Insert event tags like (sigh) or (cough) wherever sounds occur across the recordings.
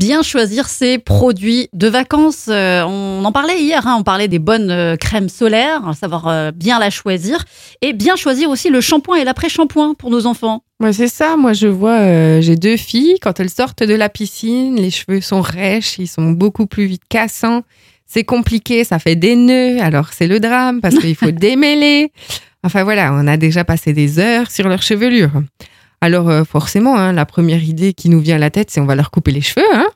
bien choisir ses produits de vacances. Euh, on en parlait hier, hein, on parlait des bonnes euh, crèmes solaires, savoir euh, bien la choisir et bien choisir aussi le shampoing et l'après-shampoing pour nos enfants. Ouais, c'est ça. Moi, je vois, j'ai deux filles. Quand elles sortent de la piscine, les cheveux sont rêches, ils sont beaucoup plus vite cassants. C'est compliqué, ça fait des nœuds. Alors, c'est le drame parce qu'il faut (laughs) démêler. Enfin, voilà, on a déjà passé des heures sur leur chevelure. Alors euh, forcément, hein, la première idée qui nous vient à la tête, c'est on va leur couper les cheveux. Hein.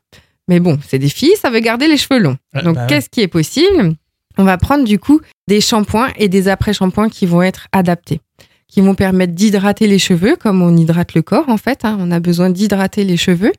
Mais bon, c'est des filles, ça veut garder les cheveux longs. Donc bah qu'est-ce qui est possible? On va prendre du coup des shampoings et des après-shampoings qui vont être adaptés, qui vont permettre d'hydrater les cheveux comme on hydrate le corps en fait. Hein. On a besoin d'hydrater les cheveux.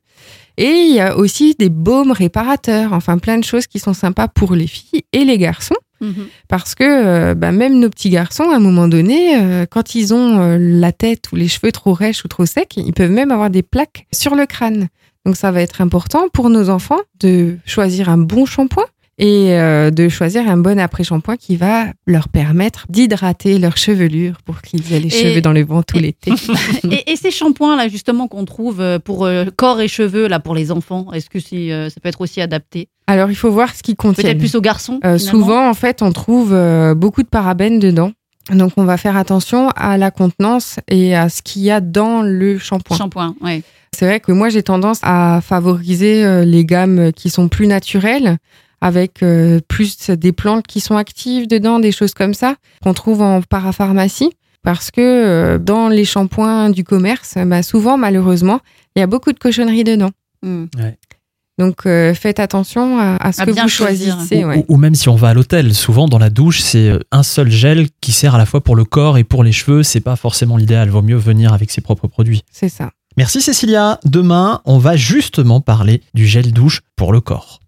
Et il y a aussi des baumes réparateurs, enfin plein de choses qui sont sympas pour les filles et les garçons. Mhm. Parce que euh, bah, même nos petits garçons, à un moment donné, euh, quand ils ont euh, la tête ou les cheveux trop rêches ou trop secs, ils peuvent même avoir des plaques sur le crâne. Donc ça va être important pour nos enfants de choisir un bon shampoing et de choisir un bon après-shampoing qui va leur permettre d'hydrater leur chevelure pour qu'ils aient les cheveux dans le vent tout l'été. (laughs) et, ces shampoings là justement qu'on trouve pour corps et cheveux là pour les enfants, est-ce que ça peut être aussi adapté? Alors, il faut voir ce qu'ils contiennent. Peut-être plus aux garçons. Euh, souvent, en fait, on trouve euh, beaucoup de parabènes dedans. Donc, on va faire attention à la contenance et à ce qu'il y a dans le shampoing. Shampoing, oui. C'est vrai que moi, j'ai tendance à favoriser euh, les gammes qui sont plus naturelles, avec plus des plantes qui sont actives dedans, des choses comme ça, qu'on trouve en parapharmacie. Parce que dans les shampoings du commerce, bah, souvent, malheureusement, il y a beaucoup de cochonneries dedans. Hmm. Ouais. Donc euh, faites attention à, ce que vous choisissez. Ou, même si on va à l'hôtel, souvent dans la douche, c'est euh, un seul gel qui sert à la fois pour le corps et pour les cheveux. C'est pas forcément l'idéal. Vaut mieux venir avec ses propres produits. C'est ça. Merci Cécilia. Demain, on va justement parler du gel douche pour le corps.